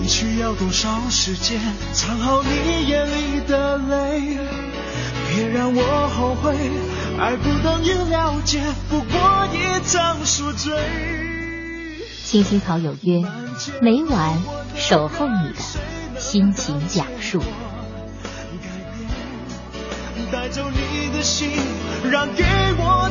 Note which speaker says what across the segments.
Speaker 1: 你需要多少时间藏好你眼里的泪？别让我后悔，爱不等于了解，不过一场宿醉。
Speaker 2: 青青草有约，每晚守候你的心情讲述。
Speaker 1: 带走你的心，让给我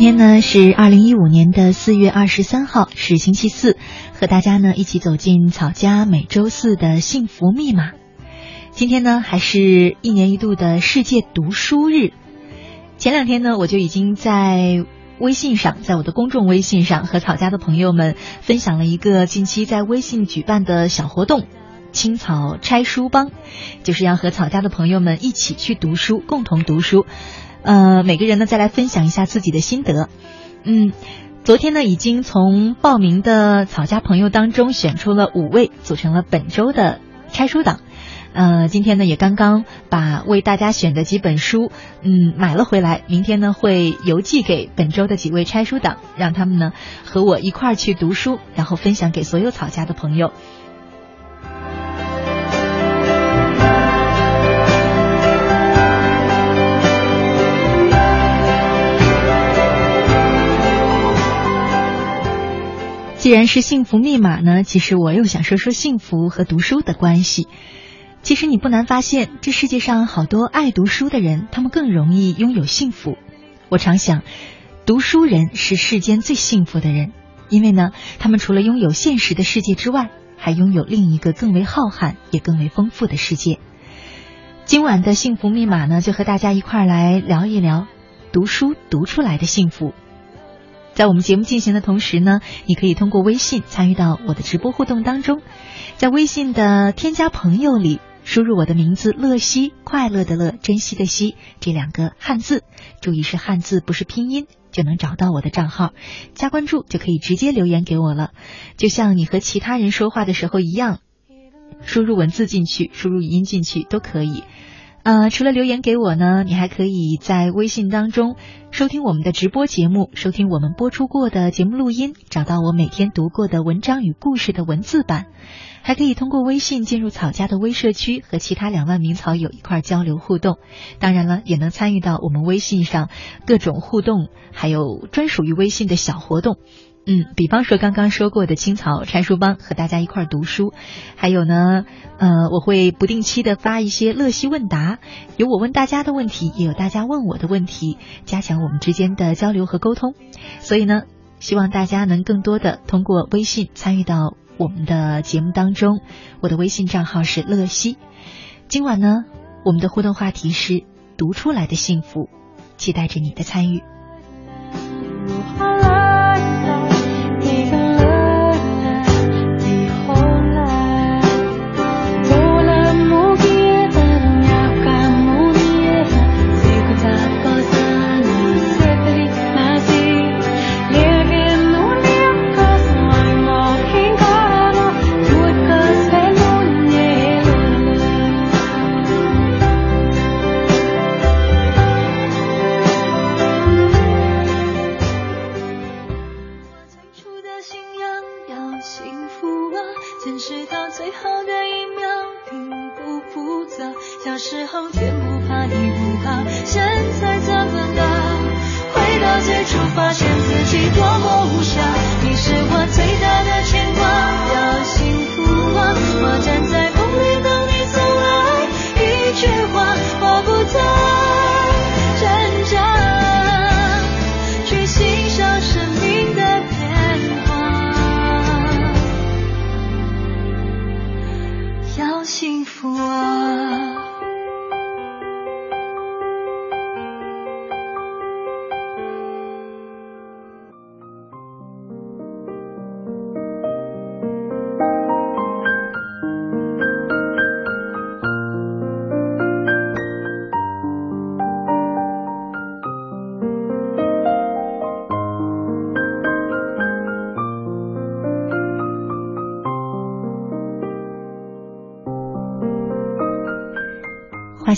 Speaker 2: 今天呢是二零一五年的四月二十三号，是星期四，和大家呢一起走进草家每周四的幸福密码。今天呢还是一年一度的世界读书日。前两天呢我就已经在微信上，在我的公众微信上和草家的朋友们分享了一个近期在微信举办的小活动——青草拆书帮，就是要和草家的朋友们一起去读书，共同读书。呃，每个人呢再来分享一下自己的心得。嗯，昨天呢已经从报名的草家朋友当中选出了五位，组成了本周的拆书党。呃，今天呢也刚刚把为大家选的几本书，嗯，买了回来。明天呢会邮寄给本周的几位拆书党，让他们呢和我一块儿去读书，然后分享给所有草家的朋友。既然是幸福密码呢，其实我又想说说幸福和读书的关系。其实你不难发现，这世界上好多爱读书的人，他们更容易拥有幸福。我常想，读书人是世间最幸福的人，因为呢，他们除了拥有现实的世界之外，还拥有另一个更为浩瀚也更为丰富的世界。今晚的幸福密码呢，就和大家一块儿来聊一聊读书读出来的幸福。在我们节目进行的同时呢，你可以通过微信参与到我的直播互动当中，在微信的添加朋友里输入我的名字乐西，快乐的乐，珍惜的惜这两个汉字，注意是汉字不是拼音，就能找到我的账号，加关注就可以直接留言给我了，就像你和其他人说话的时候一样，输入文字进去，输入语音进去都可以。呃，除了留言给我呢，你还可以在微信当中收听我们的直播节目，收听我们播出过的节目录音，找到我每天读过的文章与故事的文字版，还可以通过微信进入草家的微社区，和其他两万名草友一块交流互动。当然了，也能参与到我们微信上各种互动，还有专属于微信的小活动。嗯，比方说刚刚说过的青草拆书帮，和大家一块读书，还有呢，呃，我会不定期的发一些乐西问答，有我问大家的问题，也有大家问我的问题，加强我们之间的交流和沟通。所以呢，希望大家能更多的通过微信参与到我们的节目当中。我的微信账号是乐西。今晚呢，我们的互动话题是读出来的幸福，期待着你的参与。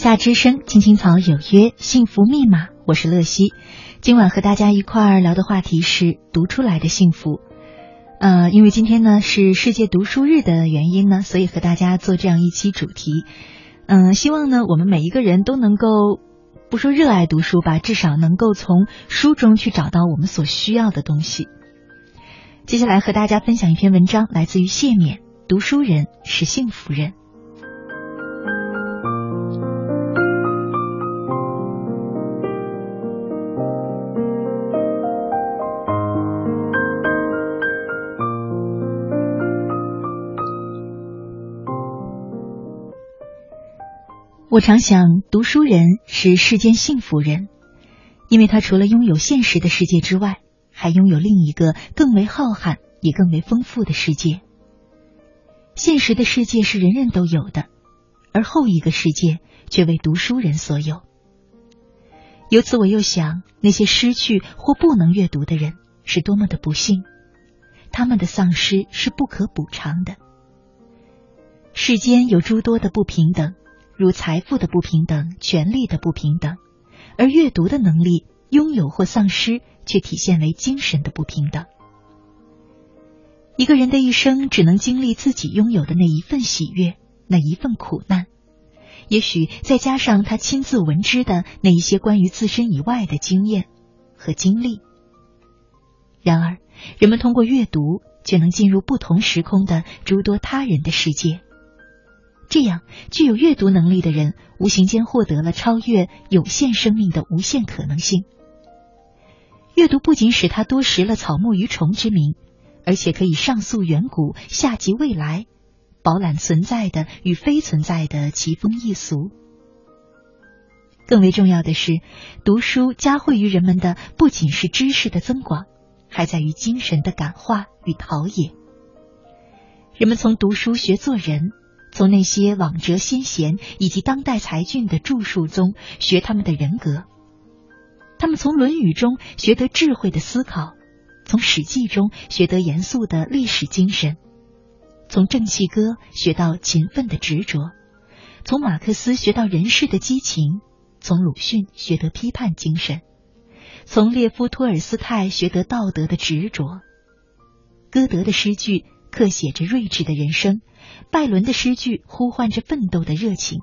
Speaker 2: 夏之声，青青草有约，幸福密码，我是乐西。今晚和大家一块儿聊的话题是读出来的幸福。呃，因为今天呢是世界读书日的原因呢，所以和大家做这样一期主题。嗯，希望呢我们每一个人都能够，不说热爱读书吧，至少能够从书中去找到我们所需要的东西。接下来和大家分享一篇文章，来自于谢冕，读书人是幸福人。我常想，读书人是世间幸福人，因为他除了拥有现实的世界之外，还拥有另一个更为浩瀚也更为丰富的世界。现实的世界是人人都有的，而后一个世界却为读书人所有。由此，我又想，那些失去或不能阅读的人是多么的不幸，他们的丧失是不可补偿的。世间有诸多的不平等。如财富的不平等、权力的不平等，而阅读的能力拥有或丧失，却体现为精神的不平等。一个人的一生只能经历自己拥有的那一份喜悦，那一份苦难，也许再加上他亲自闻知的那一些关于自身以外的经验和经历。然而，人们通过阅读，却能进入不同时空的诸多他人的世界。这样，具有阅读能力的人，无形间获得了超越有限生命的无限可能性。阅读不仅使他多识了草木鱼虫之名，而且可以上溯远古，下及未来，饱览存在的与非存在的奇风异俗。更为重要的是，读书加惠于人们的不仅是知识的增广，还在于精神的感化与陶冶。人们从读书学做人，从那些往哲先贤以及当代才俊的著述中学他们的人格。他们从《论语》中学得智慧的思考，从《史记》中学得严肃的历史精神，从《正气歌》学到勤奋的执着，从马克思学到人世的激情，从鲁迅学得批判精神，从列夫·托尔斯泰学得道德的执着。歌德的诗句刻写着睿智的人生，拜伦的诗句呼唤着奋斗的热情。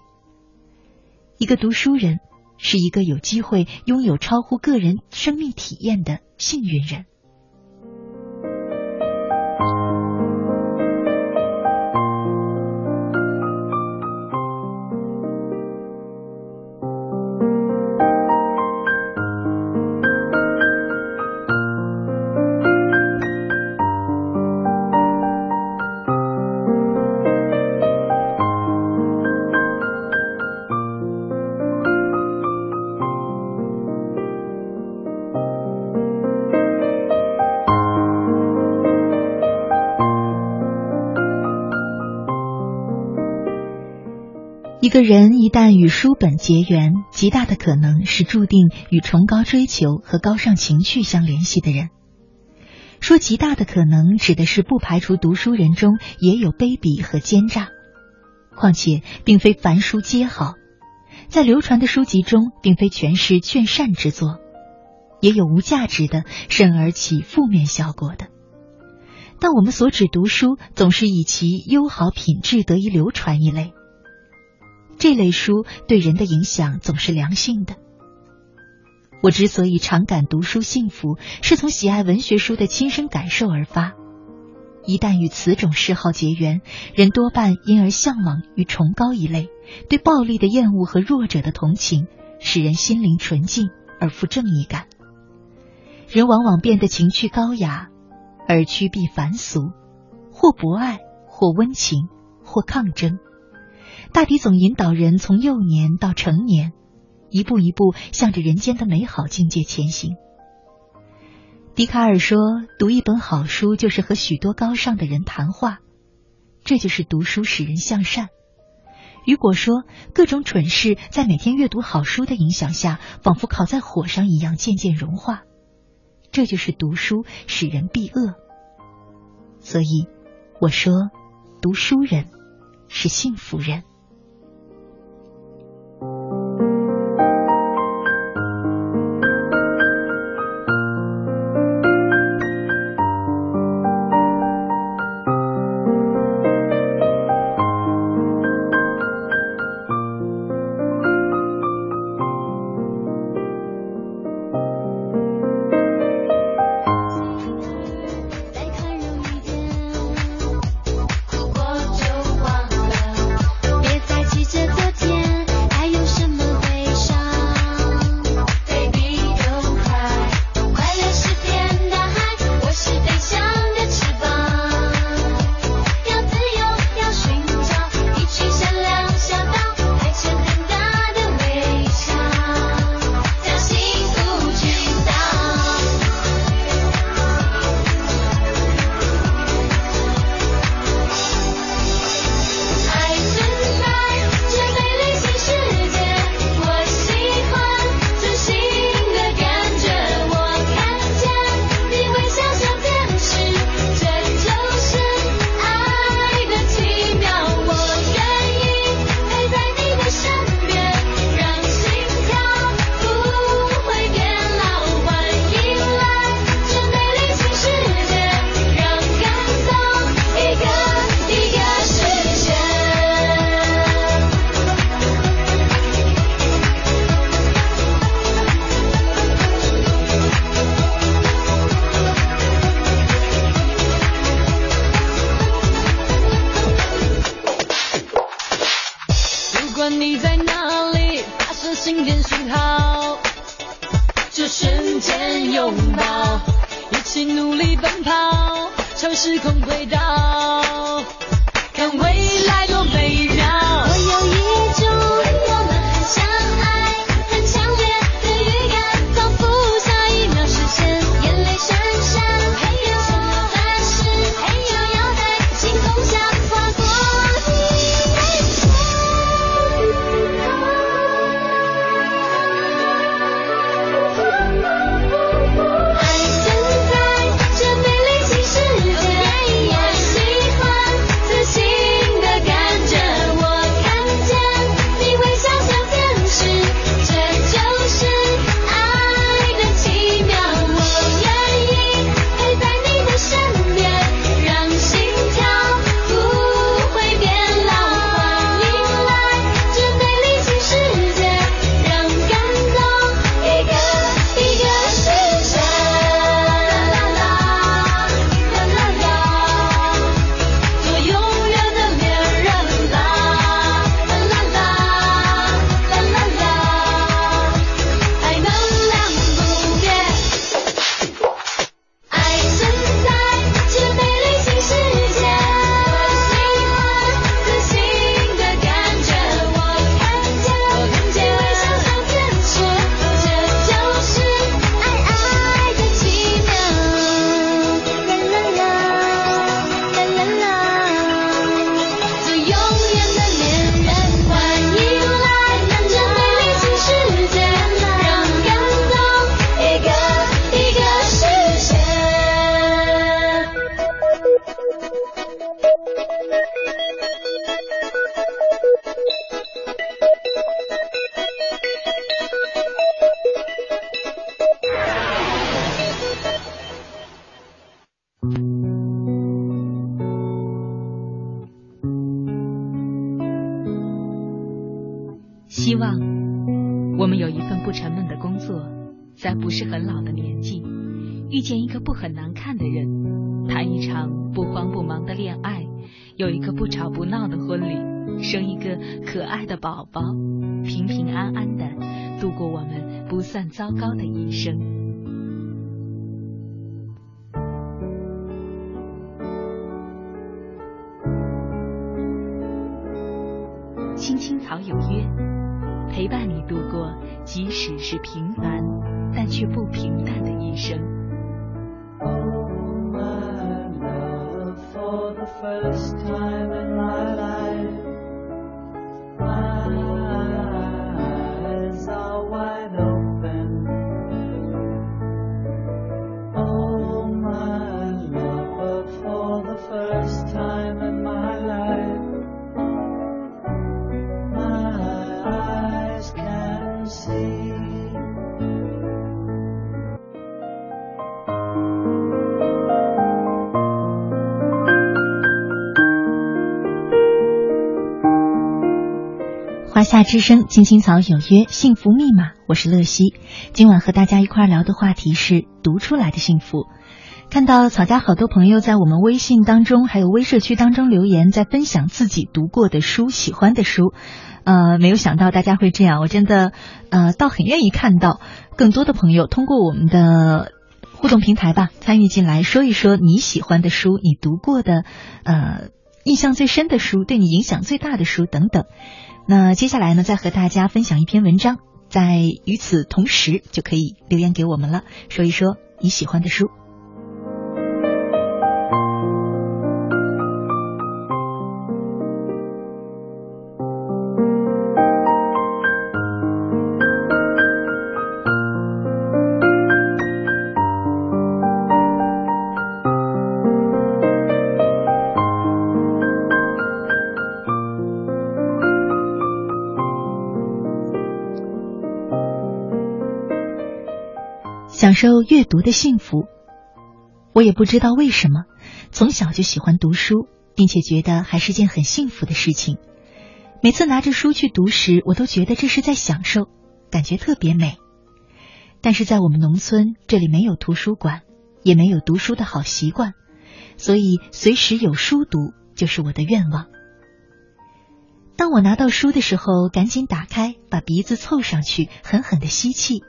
Speaker 2: 一个读书人。是一个有机会拥有超乎个人生命体验的幸运人。一个人一旦与书本结缘，极大的可能是注定与崇高追求和高尚情趣相联系的人。说极大的可能，指的是不排除读书人中也有卑鄙和奸诈。况且，并非凡书皆好，在流传的书籍中，并非全是劝善之作，也有无价值的，甚而起负面效果的。但我们所指读书，总是以其优好品质得以流传一类。这类书对人的影响总是良性的。我之所以常感读书幸福，是从喜爱文学书的亲身感受而发。一旦与此种嗜好结缘，人多半因而向往与崇高一类，对暴力的厌恶和弱者的同情，使人心灵纯净而富正义感。人往往变得情趣高雅，而趋避凡俗，或博爱，或温情，或抗争。大抵总引导人从幼年到成年，一步一步向着人间的美好境界前行。笛卡尔说：“读一本好书，就是和许多高尚的人谈话，这就是读书使人向善。”雨果说：“各种蠢事在每天阅读好书的影响下，仿佛烤在火上一样渐渐融化，这就是读书使人避恶。”所以我说，读书人是幸福人。
Speaker 3: 瞬间拥抱，一起努力奔跑，超时空轨道，看未来多。不算糟糕的
Speaker 2: 华夏之声，青青草有约，幸福密码，我是乐西。今晚和大家一块聊的话题是读出来的幸福。看到草家好多朋友在我们微信当中，还有微社区当中留言，在分享自己读过的书、喜欢的书。呃，没有想到大家会这样，我真的呃，倒很愿意看到更多的朋友通过我们的互动平台吧，参与进来，说一说你喜欢的书，你读过的呃，印象最深的书，对你影响最大的书等等。那接下来呢，再和大家分享一篇文章，在与此同时，就可以留言给我们了，说一说你喜欢的书。受阅读的幸福，我也不知道为什么，从小就喜欢读书，并且觉得还是件很幸福的事情。每次拿着书去读时，我都觉得这是在享受，感觉特别美。但是在我们农村，这里没有图书馆，也没有读书的好习惯，所以随时有书读就是我的愿望。当我拿到书的时候，赶紧打开，把鼻子凑上去，狠狠的吸气。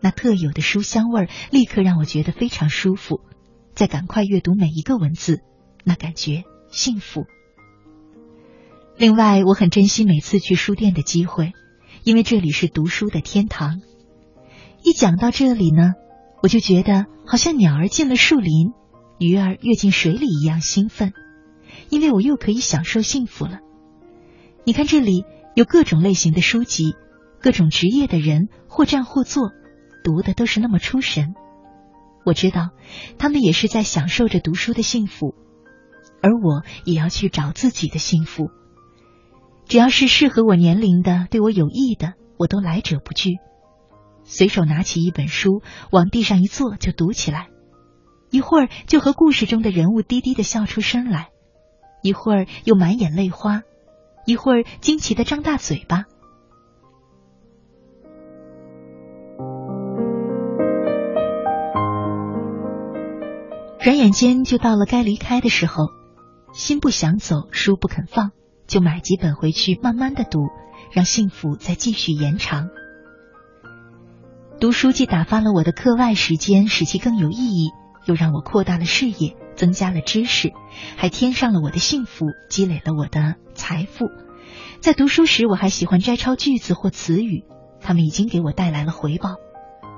Speaker 2: 那特有的书香味儿立刻让我觉得非常舒服，再赶快阅读每一个文字，那感觉幸福。另外，我很珍惜每次去书店的机会，因为这里是读书的天堂。一讲到这里呢，我就觉得好像鸟儿进了树林，鱼儿跃进水里一样兴奋，因为我又可以享受幸福了。你看，这里有各种类型的书籍，各种职业的人，或站或坐。读的都是那么出神，我知道他们也是在享受着读书的幸福，而我也要去找自己的幸福。只要是适合我年龄的、对我有益的，我都来者不拒。随手拿起一本书，往地上一坐就读起来，一会儿就和故事中的人物低低的笑出声来，一会儿又满眼泪花，一会儿惊奇的张大嘴巴。转眼间就到了该离开的时候，心不想走，书不肯放，就买几本回去慢慢的读，让幸福再继续延长。读书既打发了我的课外时间，使其更有意义，又让我扩大了视野，增加了知识，还添上了我的幸福，积累了我的财富。在读书时，我还喜欢摘抄句子或词语，他们已经给我带来了回报，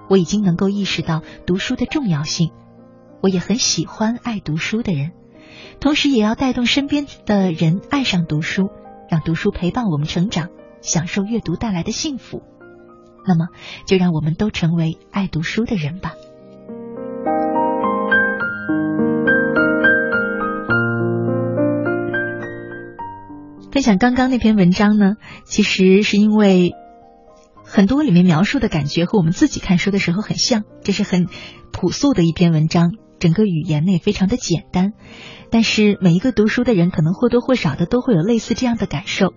Speaker 2: 我已经能够意识到读书的重要性。我也很喜欢爱读书的人，同时也要带动身边的人爱上读书，让读书陪伴我们成长，享受阅读带来的幸福。那么，就让我们都成为爱读书的人吧。分享刚刚那篇文章呢，其实是因为。很多里面描述的感觉和我们自己看书的时候很像，这是很朴素的一篇文章，整个语言呢也非常的简单，但是每一个读书的人可能或多或少的都会有类似这样的感受。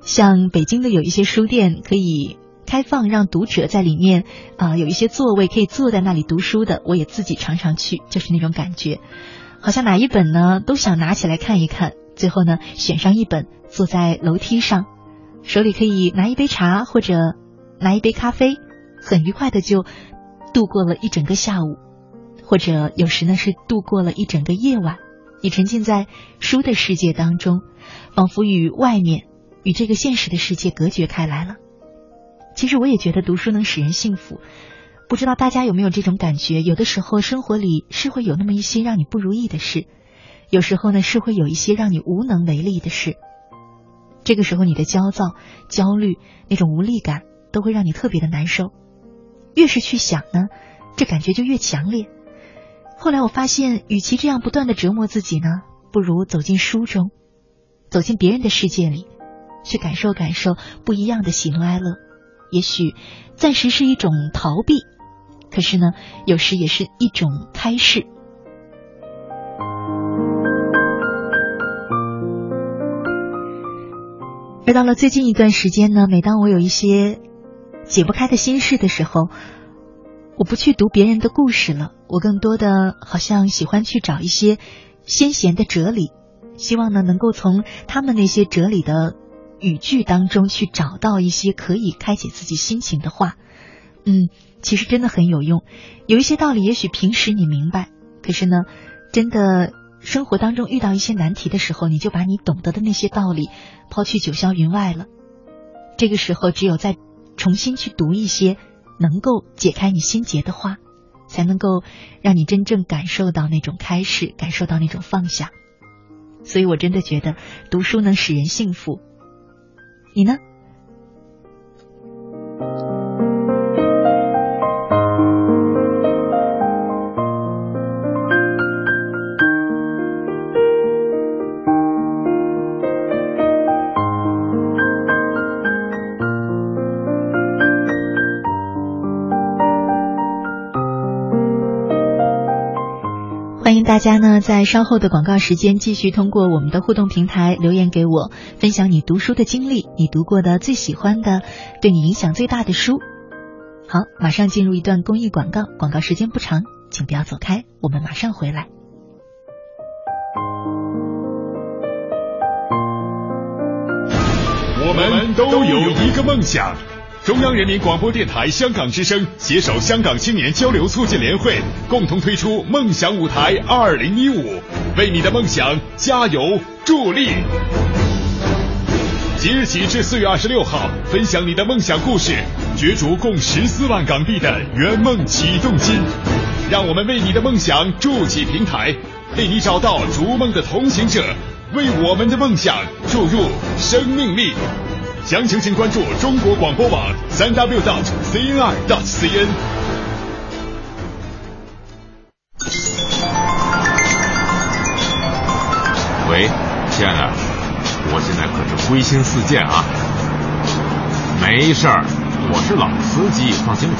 Speaker 2: 像北京的有一些书店可以开放让读者在里面啊、有一些座位可以坐在那里读书的，我也自己常常去，就是那种感觉，好像哪一本呢都想拿起来看一看，最后呢选上一本，坐在楼梯上，手里可以拿一杯茶或者拿一杯咖啡，很愉快的就度过了一整个下午，或者有时呢是度过了一整个夜晚。你沉浸在书的世界当中，仿佛与外面、与这个现实的世界隔绝开来了。其实我也觉得读书能使人幸福，不知道大家有没有这种感觉？有的时候生活里是会有那么一些让你不如意的事，有时候呢是会有一些让你无能为力的事。这个时候你的焦躁、焦虑、那种无力感都会让你特别的难受。越是去想呢，这感觉就越强烈。后来我发现，与其这样不断的折磨自己呢，不如走进书中，走进别人的世界里，去感受感受不一样的喜怒哀乐。也许暂时是一种逃避，可是呢，有时也是一种开示。而到了最近一段时间呢，每当我有一些解不开的心事的时候，我不去读别人的故事了，我更多的好像喜欢去找一些先贤的哲理，希望呢能够从他们那些哲理的语句当中去找到一些可以开解自己心情的话。嗯，其实真的很有用。有一些道理，也许平时你明白，可是呢，真的生活当中遇到一些难题的时候，你就把你懂得的那些道理抛去九霄云外了。这个时候，只有再重新去读一些能够解开你心结的话，才能够让你真正感受到那种开始，感受到那种放下。所以我真的觉得读书能使人幸福。你呢？大家呢，在稍后的广告时间继续通过我们的互动平台留言给我，分享你读书的经历，你读过的最喜欢的、对你影响最大的书。好，马上进入一段公益广告，广告时间不长，请不要走开，我们马上回来。
Speaker 4: 我们都有一个梦想。中央人民广播电台香港之声携手香港青年交流促进联会，共同推出“梦想舞台二零一五”，为你的梦想加油助力。即日起至四月二十六号，分享你的梦想故事，角逐共十四万港币的圆梦启动金。让我们为你的梦想筑起平台，为你找到逐梦的同行者，为我们的梦想注入生命力。详情请关注中国广播网三 w dot cnr dot cn。
Speaker 5: 喂，亲爱的，我现在可是归心似箭啊！没事儿，我是老司机，放心吧。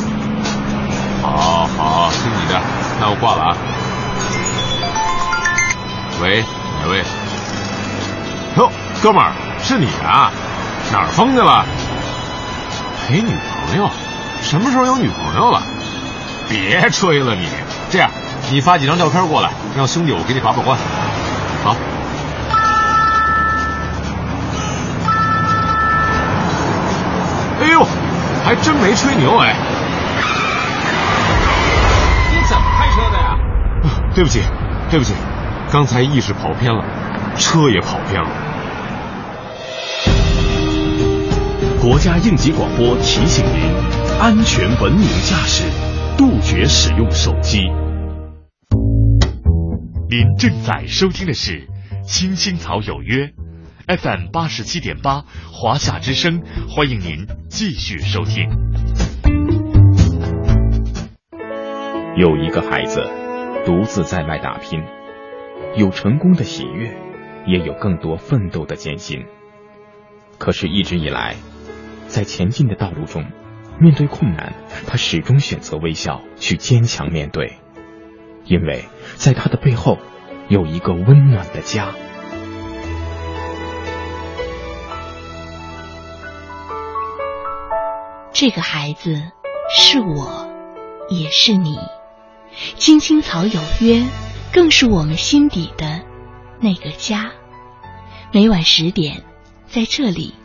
Speaker 5: 好好，听你的，那我挂了啊。喂，哪位？哟，哥们儿，是你啊？哪儿疯去了？陪女朋友？什么时候有女朋友了？别吹了你！这样，你发几张照片过来，让兄弟我给你把把关。好。哎呦，还真没吹牛哎！
Speaker 6: 你怎么开车的呀？
Speaker 5: 对不起，对不起，刚才意识跑偏了，车也跑偏了。
Speaker 4: 国家应急广播提醒您：安全文明驾驶，杜绝使用手机。您正在收听的是《青青草有约》FM 八十七点八，华夏之声，欢迎您继续收听。
Speaker 7: 有一个孩子独自在外打拼，有成功的喜悦，也有更多奋斗的艰辛。可是，一直以来，在前进的道路中，面对困难，他始终选择微笑，去坚强面对，因为在他的背后有一个温暖的家。
Speaker 3: 这个孩子是我，也是你。青青草有约，更是我们心底的那个家。每晚十点，在这里，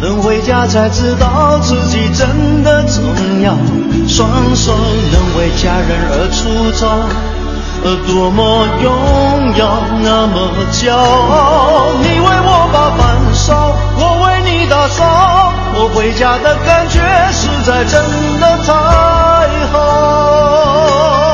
Speaker 8: 能回家才知道自己真的重要，双手能为家人而出招，而，多么荣耀，那么骄傲。你为我把饭烧，我为你打扫，我回家的感觉实在真的太好。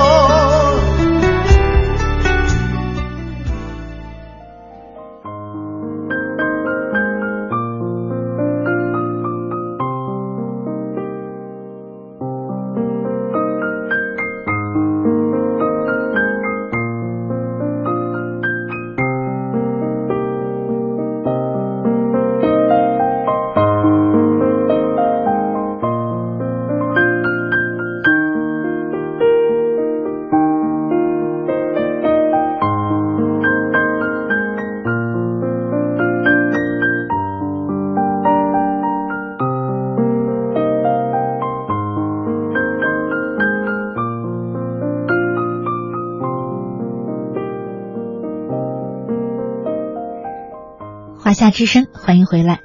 Speaker 2: 夏之声，欢迎回来。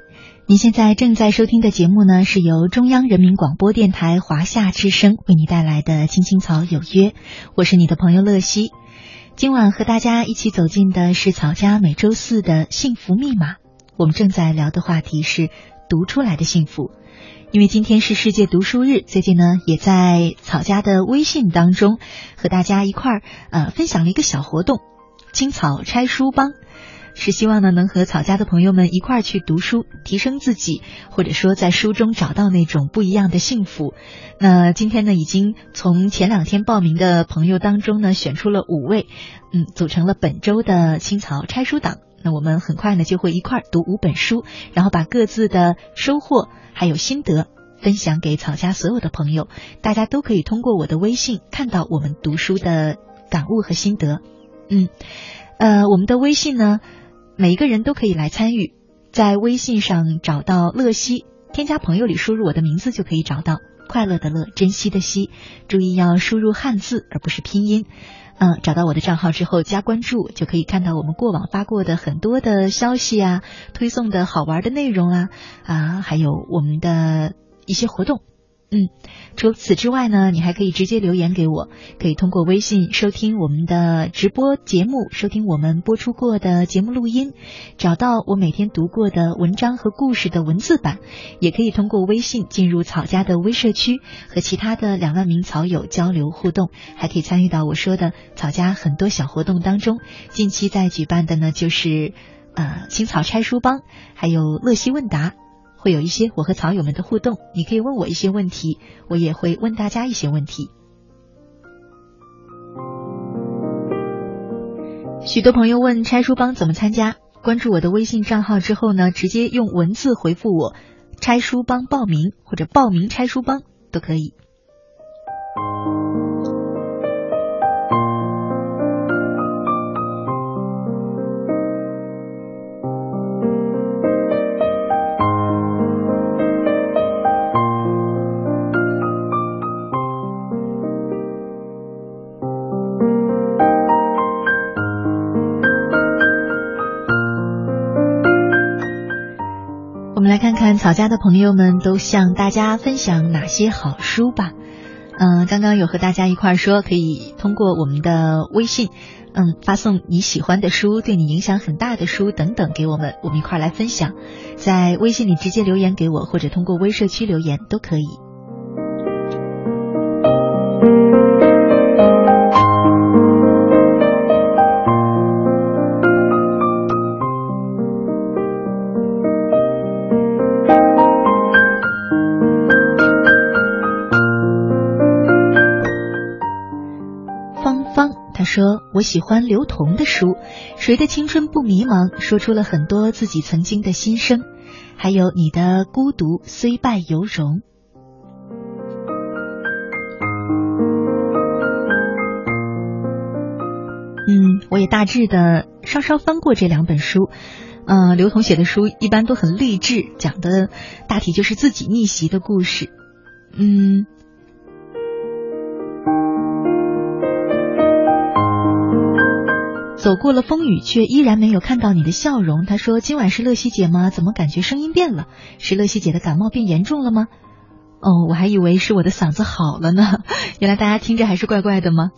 Speaker 2: 您现在正在收听的节目呢，是由中央人民广播电台华夏之声为你带来的《青青草有约》，我是你的朋友乐西。今晚和大家一起走进的是草家每周四的幸福密码。我们正在聊的话题是读出来的幸福。因为今天是世界读书日，最近呢也在草家的微信当中和大家一块儿呃分享了一个小活动——青草拆书帮。是希望呢，能和草家的朋友们一块儿去读书，提升自己，或者说在书中找到那种不一样的幸福。那今天呢，已经从前两天报名的朋友当中呢，选出了五位，嗯，组成了本周的青草拆书党。那我们很快呢，就会一块儿读五本书，然后把各自的收获还有心得分享给草家所有的朋友。大家都可以通过我的微信看到我们读书的感悟和心得。嗯，呃，我们的微信呢。每一个人都可以来参与，在微信上找到乐西，添加朋友里输入我的名字就可以找到快乐的乐，珍惜的惜，注意要输入汉字而不是拼音。嗯，找到我的账号之后加关注，就可以看到我们过往发过的很多的消息啊，推送的好玩的内容啊，啊，还有我们的一些活动。嗯，除此之外呢，你还可以直接留言给我，可以通过微信收听我们的直播节目，收听我们播出过的节目录音，找到我每天读过的文章和故事的文字版，也可以通过微信进入草家的微社区，和其他的两万名草友交流互动，还可以参与到我说的草家很多小活动当中。近期在举办的呢，就是呃青草拆书帮，还有乐西问答。会有一些我和草友们的互动，你可以问我一些问题，我也会问大家一些问题。许多朋友问拆书帮怎么参加，关注我的微信账号之后呢，直接用文字回复我“拆书帮报名”或者“报名拆书帮”都可以。来看看草家的朋友们都向大家分享哪些好书吧。嗯，刚刚有和大家一块说，可以通过我们的微信，嗯，发送你喜欢的书、对你影响很大的书等等给我们，我们一块来分享。在微信里直接留言给我，或者通过微社区留言都可以。说：“我喜欢刘同的书，《谁的青春不迷茫》说出了很多自己曾经的心声，还有你的孤独虽败犹荣。”嗯，我也大致的稍稍翻过这两本书。嗯，刘同写的书一般都很励志，讲的大体就是自己逆袭的故事。嗯。走过了风雨，却依然没有看到你的笑容。他说：“今晚是乐西姐吗？怎么感觉声音变了？是乐西姐的感冒变严重了吗？”哦，我还以为是我的嗓子好了呢。原来大家听着还是怪怪的吗？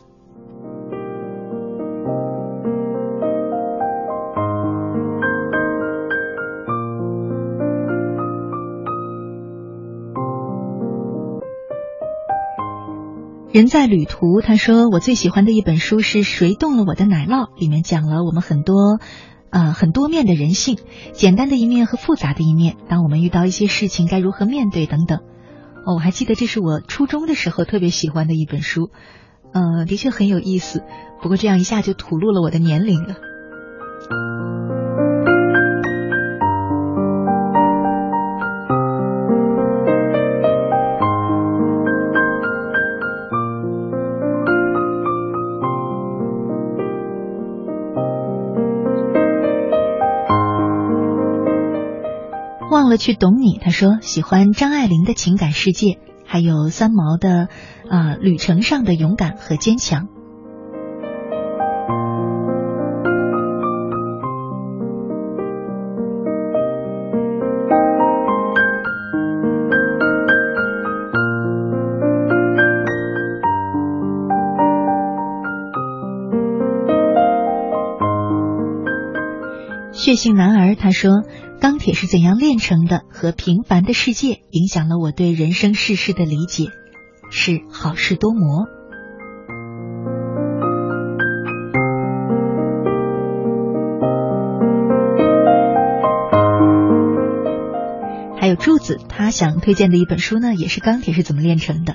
Speaker 2: 人在旅途，他说我最喜欢的一本书是谁动了我的奶酪，里面讲了我们很多，呃很多面的人性，简单的一面和复杂的一面，当我们遇到一些事情该如何面对等等。哦，我还记得这是我初中的时候特别喜欢的一本书，呃，的确很有意思。不过这样一下就吐露了我的年龄了。忘了去懂你，他说喜欢张爱玲的情感世界，还有三毛的啊旅程上的勇敢和坚强。血性男儿，他说。钢铁是怎样炼成的？和平凡的世界影响了我对人生世事的理解，是好事多磨。还有柱子，他想推荐的一本书呢，也是《钢铁是怎么炼成的》。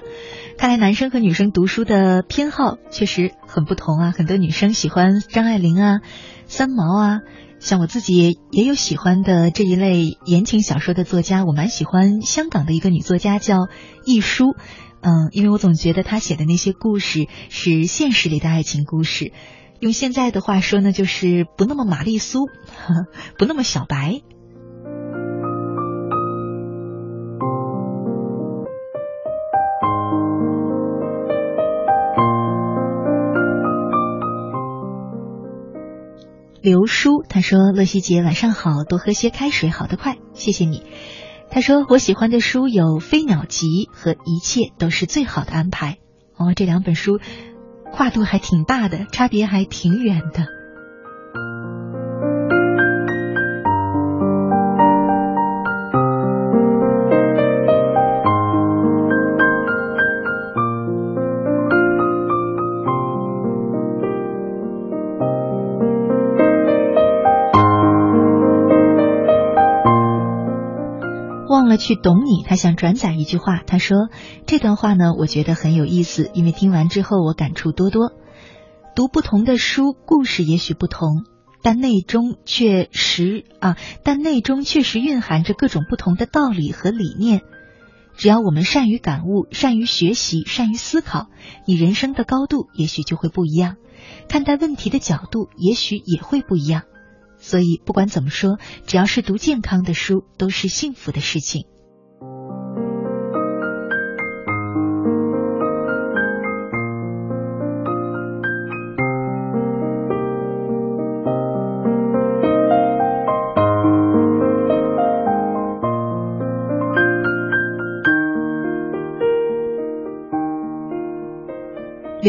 Speaker 2: 看来男生和女生读书的偏好确实很不同啊！很多女生喜欢张爱玲啊、三毛啊。像我自己也有喜欢的这一类言情小说的作家，我蛮喜欢香港的一个女作家叫亦舒，嗯，因为我总觉得她写的那些故事是现实里的爱情故事，用现在的话说呢，就是不那么玛丽苏，不那么小白。刘叔他说：“乐西姐晚上好，多喝些开水，好得快，谢谢你。”他说：“我喜欢的书有《飞鸟集》和《一切都是最好的安排》。”哦，这两本书跨度还挺大的，差别还挺远的。去懂你，他想转载一句话。他说这段话呢，我觉得很有意思，因为听完之后我感触多多。读不同的书，故事也许不同，但内中确实啊，但内中确实蕴含着各种不同的道理和理念。只要我们善于感悟、善于学习、善于思考，你人生的高度也许就会不一样，看待问题的角度也许也会不一样。所以，不管怎么说，只要是读健康的书，都是幸福的事情。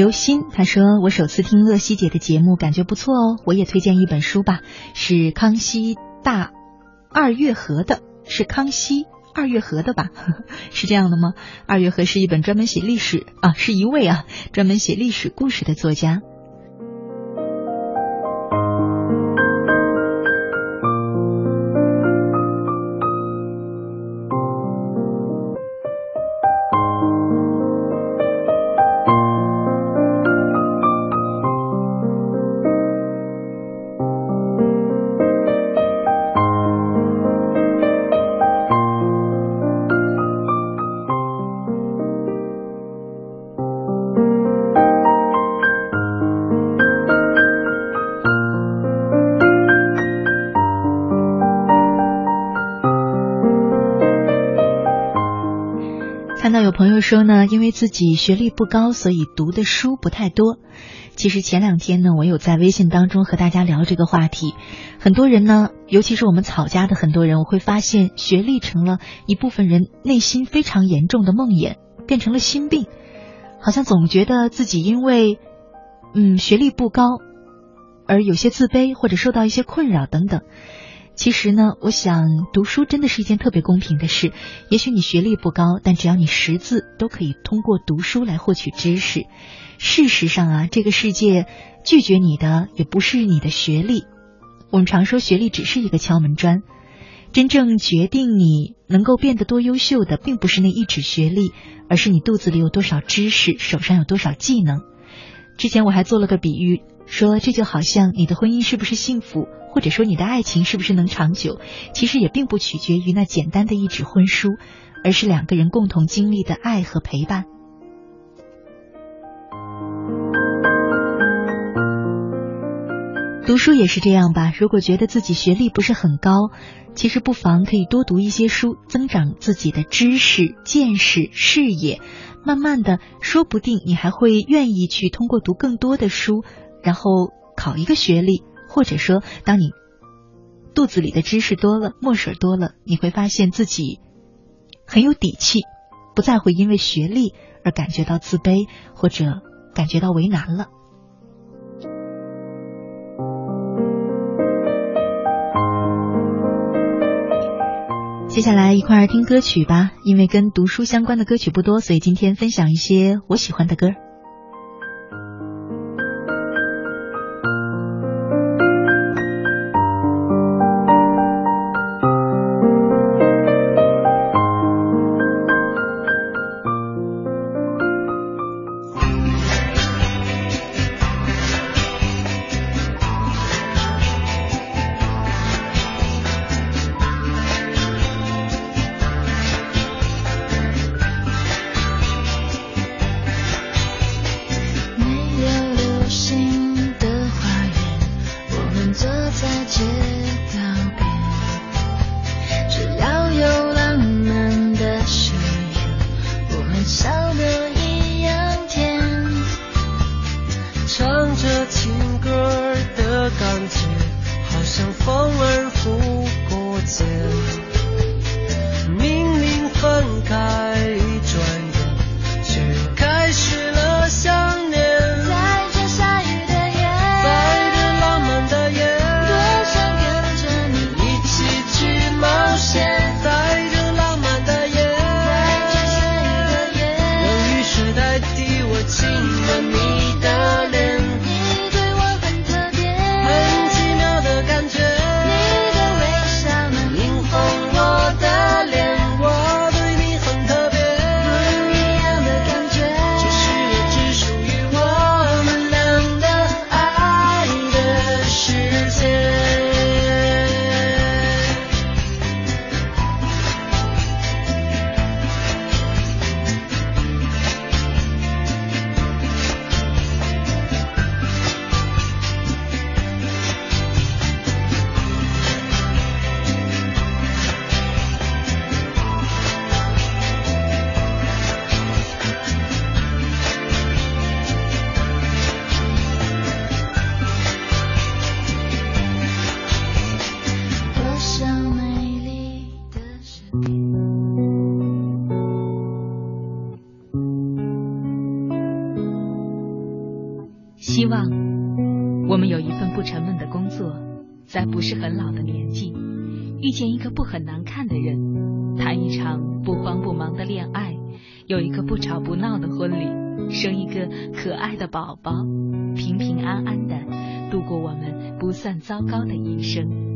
Speaker 2: 刘鑫他说：“我首次听乐西姐的节目，感觉不错哦。我也推荐一本书吧，是康熙大二月河的，是康熙二月河的吧？是这样的吗？二月河是一本专门写历史啊，是一位啊专门写历史故事的作家。”说呢，因为自己学历不高，所以读的书不太多。其实前两天呢，我有在微信当中和大家聊这个话题。很多人呢，尤其是我们草家的很多人，我会发现学历成了一部分人内心非常严重的梦魇，变成了心病，好像总觉得自己因为嗯学历不高而有些自卑，或者受到一些困扰等等。其实呢，我想读书真的是一件特别公平的事。也许你学历不高，但只要你识字，都可以通过读书来获取知识。事实上啊，这个世界拒绝你的也不是你的学历。我们常说学历只是一个敲门砖，真正决定你能够变得多优秀的，并不是那一纸学历，而是你肚子里有多少知识，手上有多少技能。之前我还做了个比喻，说这就好像你的婚姻是不是幸福。或者说你的爱情是不是能长久，其实也并不取决于那简单的一纸婚书，而是两个人共同经历的爱和陪伴。读书也是这样吧，如果觉得自己学历不是很高，其实不妨可以多读一些书，增长自己的知识、见识、视野。慢慢的，说不定你还会愿意去通过读更多的书，然后考一个学历。或者说，当你肚子里的知识多了，墨水多了，你会发现自己很有底气，不再会因为学历而感觉到自卑或者感觉到为难了。接下来一块儿听歌曲吧，因为跟读书相关的歌曲不多，所以今天分享一些我喜欢的歌。
Speaker 3: 不沉闷的工作，在不是很老的年纪，遇见一个不很难看的人，谈一场不慌不忙的恋爱，有一个不吵不闹的婚礼，生一个可爱的宝宝，平平安安的度过我们不算糟糕的一生。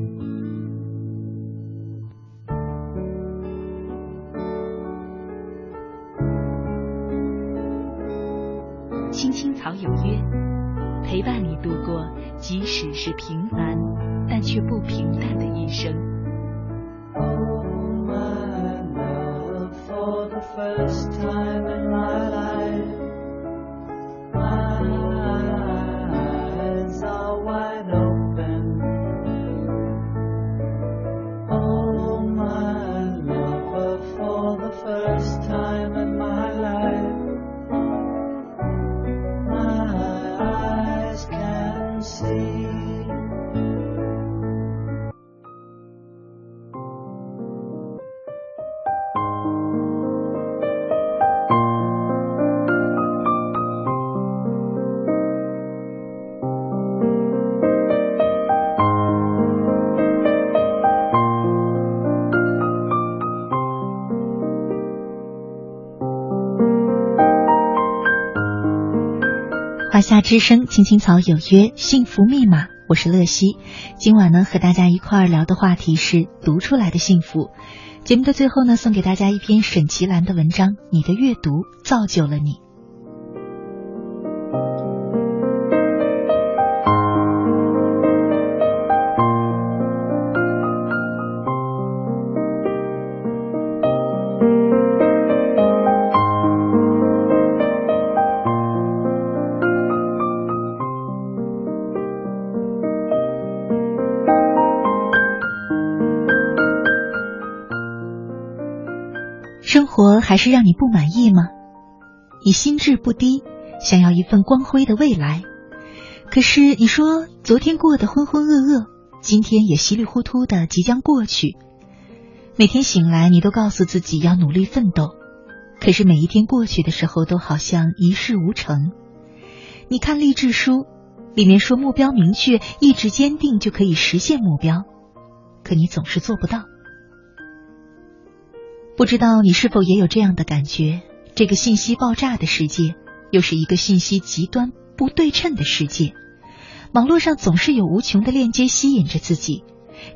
Speaker 2: 华夏之声，青青草有约，幸福密码，我是乐西。今晚呢，和大家一块儿聊的话题是读出来的幸福。节目的最后呢，送给大家一篇沈其兰的文章，你的阅读造就了你。还是让你不满意吗？你心智不低，想要一份光辉的未来。可是你说昨天过得浑浑噩噩，今天也稀里糊涂的即将过去。每天醒来，你都告诉自己要努力奋斗，可是每一天过去的时候，都好像一事无成。你看励志书，里面说目标明确、意志坚定就可以实现目标，可你总是做不到。不知道你是否也有这样的感觉？这个信息爆炸的世界，又是一个信息极端不对称的世界。网络上总是有无穷的链接吸引着自己。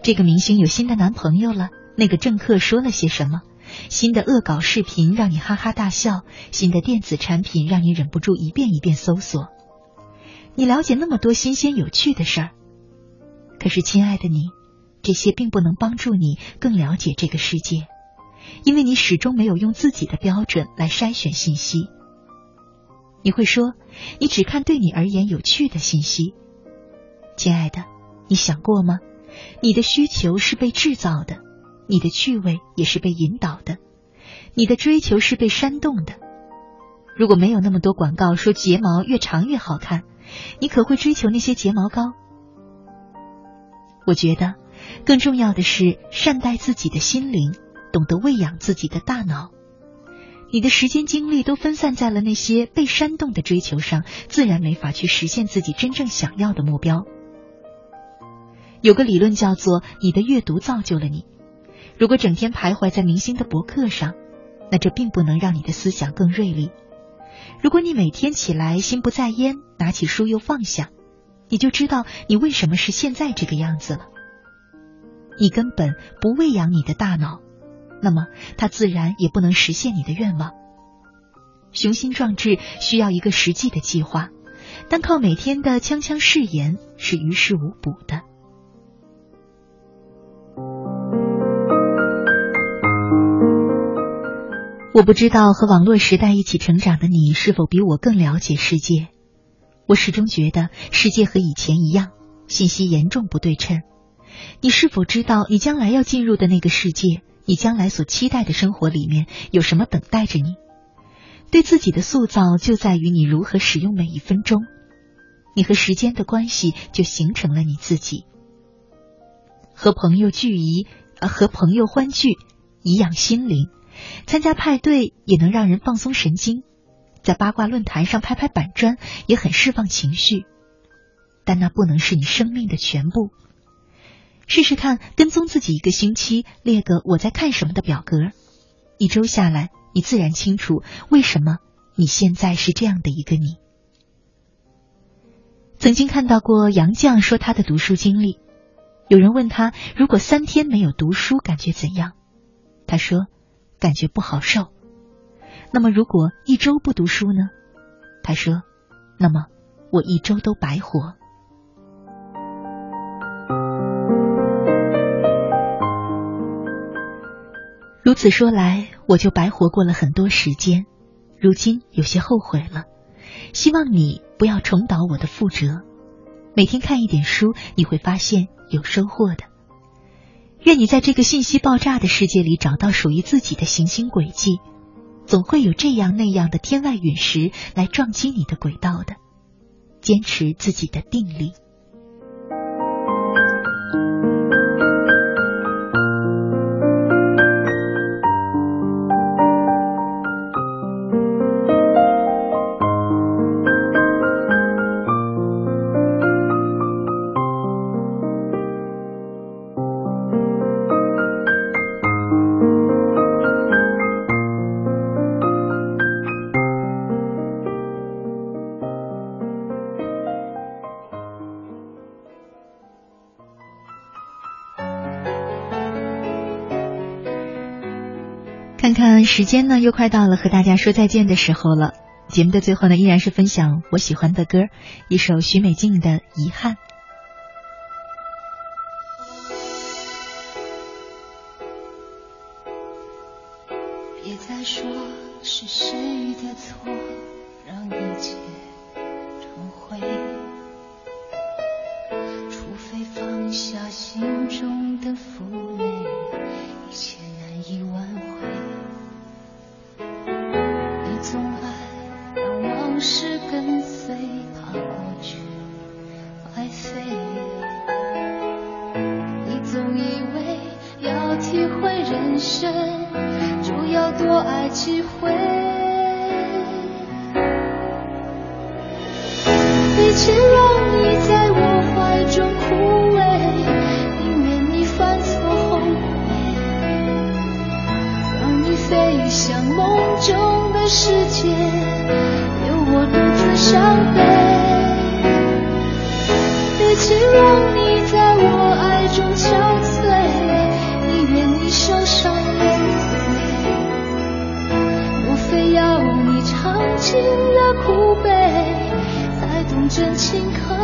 Speaker 2: 这个明星有新的男朋友了，那个政客说了些什么？新的恶搞视频让你哈哈大笑，新的电子产品让你忍不住一遍一遍搜索。你了解那么多新鲜有趣的事儿，可是亲爱的你，这些并不能帮助你更了解这个世界。因为你始终没有用自己的标准来筛选信息，你会说你只看对你而言有趣的信息。亲爱的，你想过吗？你的需求是被制造的，你的趣味也是被引导的，你的追求是被煽动的。如果没有那么多广告说睫毛越长越好看，你可会追求那些睫毛膏？我觉得更重要的是善待自己的心灵。懂得喂养自己的大脑，你的时间精力都分散在了那些被煽动的追求上，自然没法去实现自己真正想要的目标。有个理论叫做“你的阅读造就了你”。如果整天徘徊在明星的博客上，那这并不能让你的思想更锐利。如果你每天起来心不在焉，拿起书又放下，你就知道你为什么是现在这个样子了。你根本不喂养你的大脑。那么，它自然也不能实现你的愿望。雄心壮志需要一个实际的计划，单靠每天的锵锵誓言是于事无补的。我不知道和网络时代一起成长的你是否比我更了解世界。我始终觉得世界和以前一样，信息严重不对称。你是否知道你将来要进入的那个世界？你将来所期待的生活里面有什么等待着你？对自己的塑造就在于你如何使用每一分钟。你和时间的关系就形成了你自己。和朋友聚一，呃，和朋友欢聚，颐养心灵。参加派对也能让人放松神经。在八卦论坛上拍拍板砖也很释放情绪，但那不能是你生命的全部。试试看，跟踪自己一个星期，列个我在看什么的表格，一周下来，你自然清楚为什么你现在是这样的一个你。曾经看到过杨绛说他的读书经历，有人问他如果三天没有读书感觉怎样，他说感觉不好受。那么如果一周不读书呢？他说，那么我一周都白活。如此说来，我就白活过了很多时间，如今有些后悔了。希望你不要重蹈我的覆辙，每天看一点书，你会发现有收获的。愿你在这个信息爆炸的世界里找到属于自己的行星轨迹，总会有这样那样的天外陨石来撞击你的轨道的。坚持自己的定力。时间呢，又快到了和大家说再见的时候了。节目的最后呢，依然是分享我喜欢的歌，一首许美静的《遗憾》。
Speaker 9: 别再说是谁的错，真情可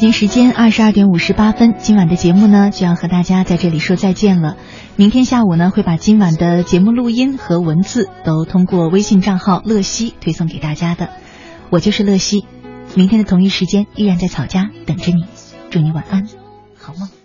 Speaker 2: 京时间二十二点五十八分，今晚的节目呢就要和大家在这里说再见了。明天下午呢会把今晚的节目录音和文字都通过微信账号乐西推送给大家的。我就是乐西，明天的同一时间依然在草家等着你，祝你晚安，好梦。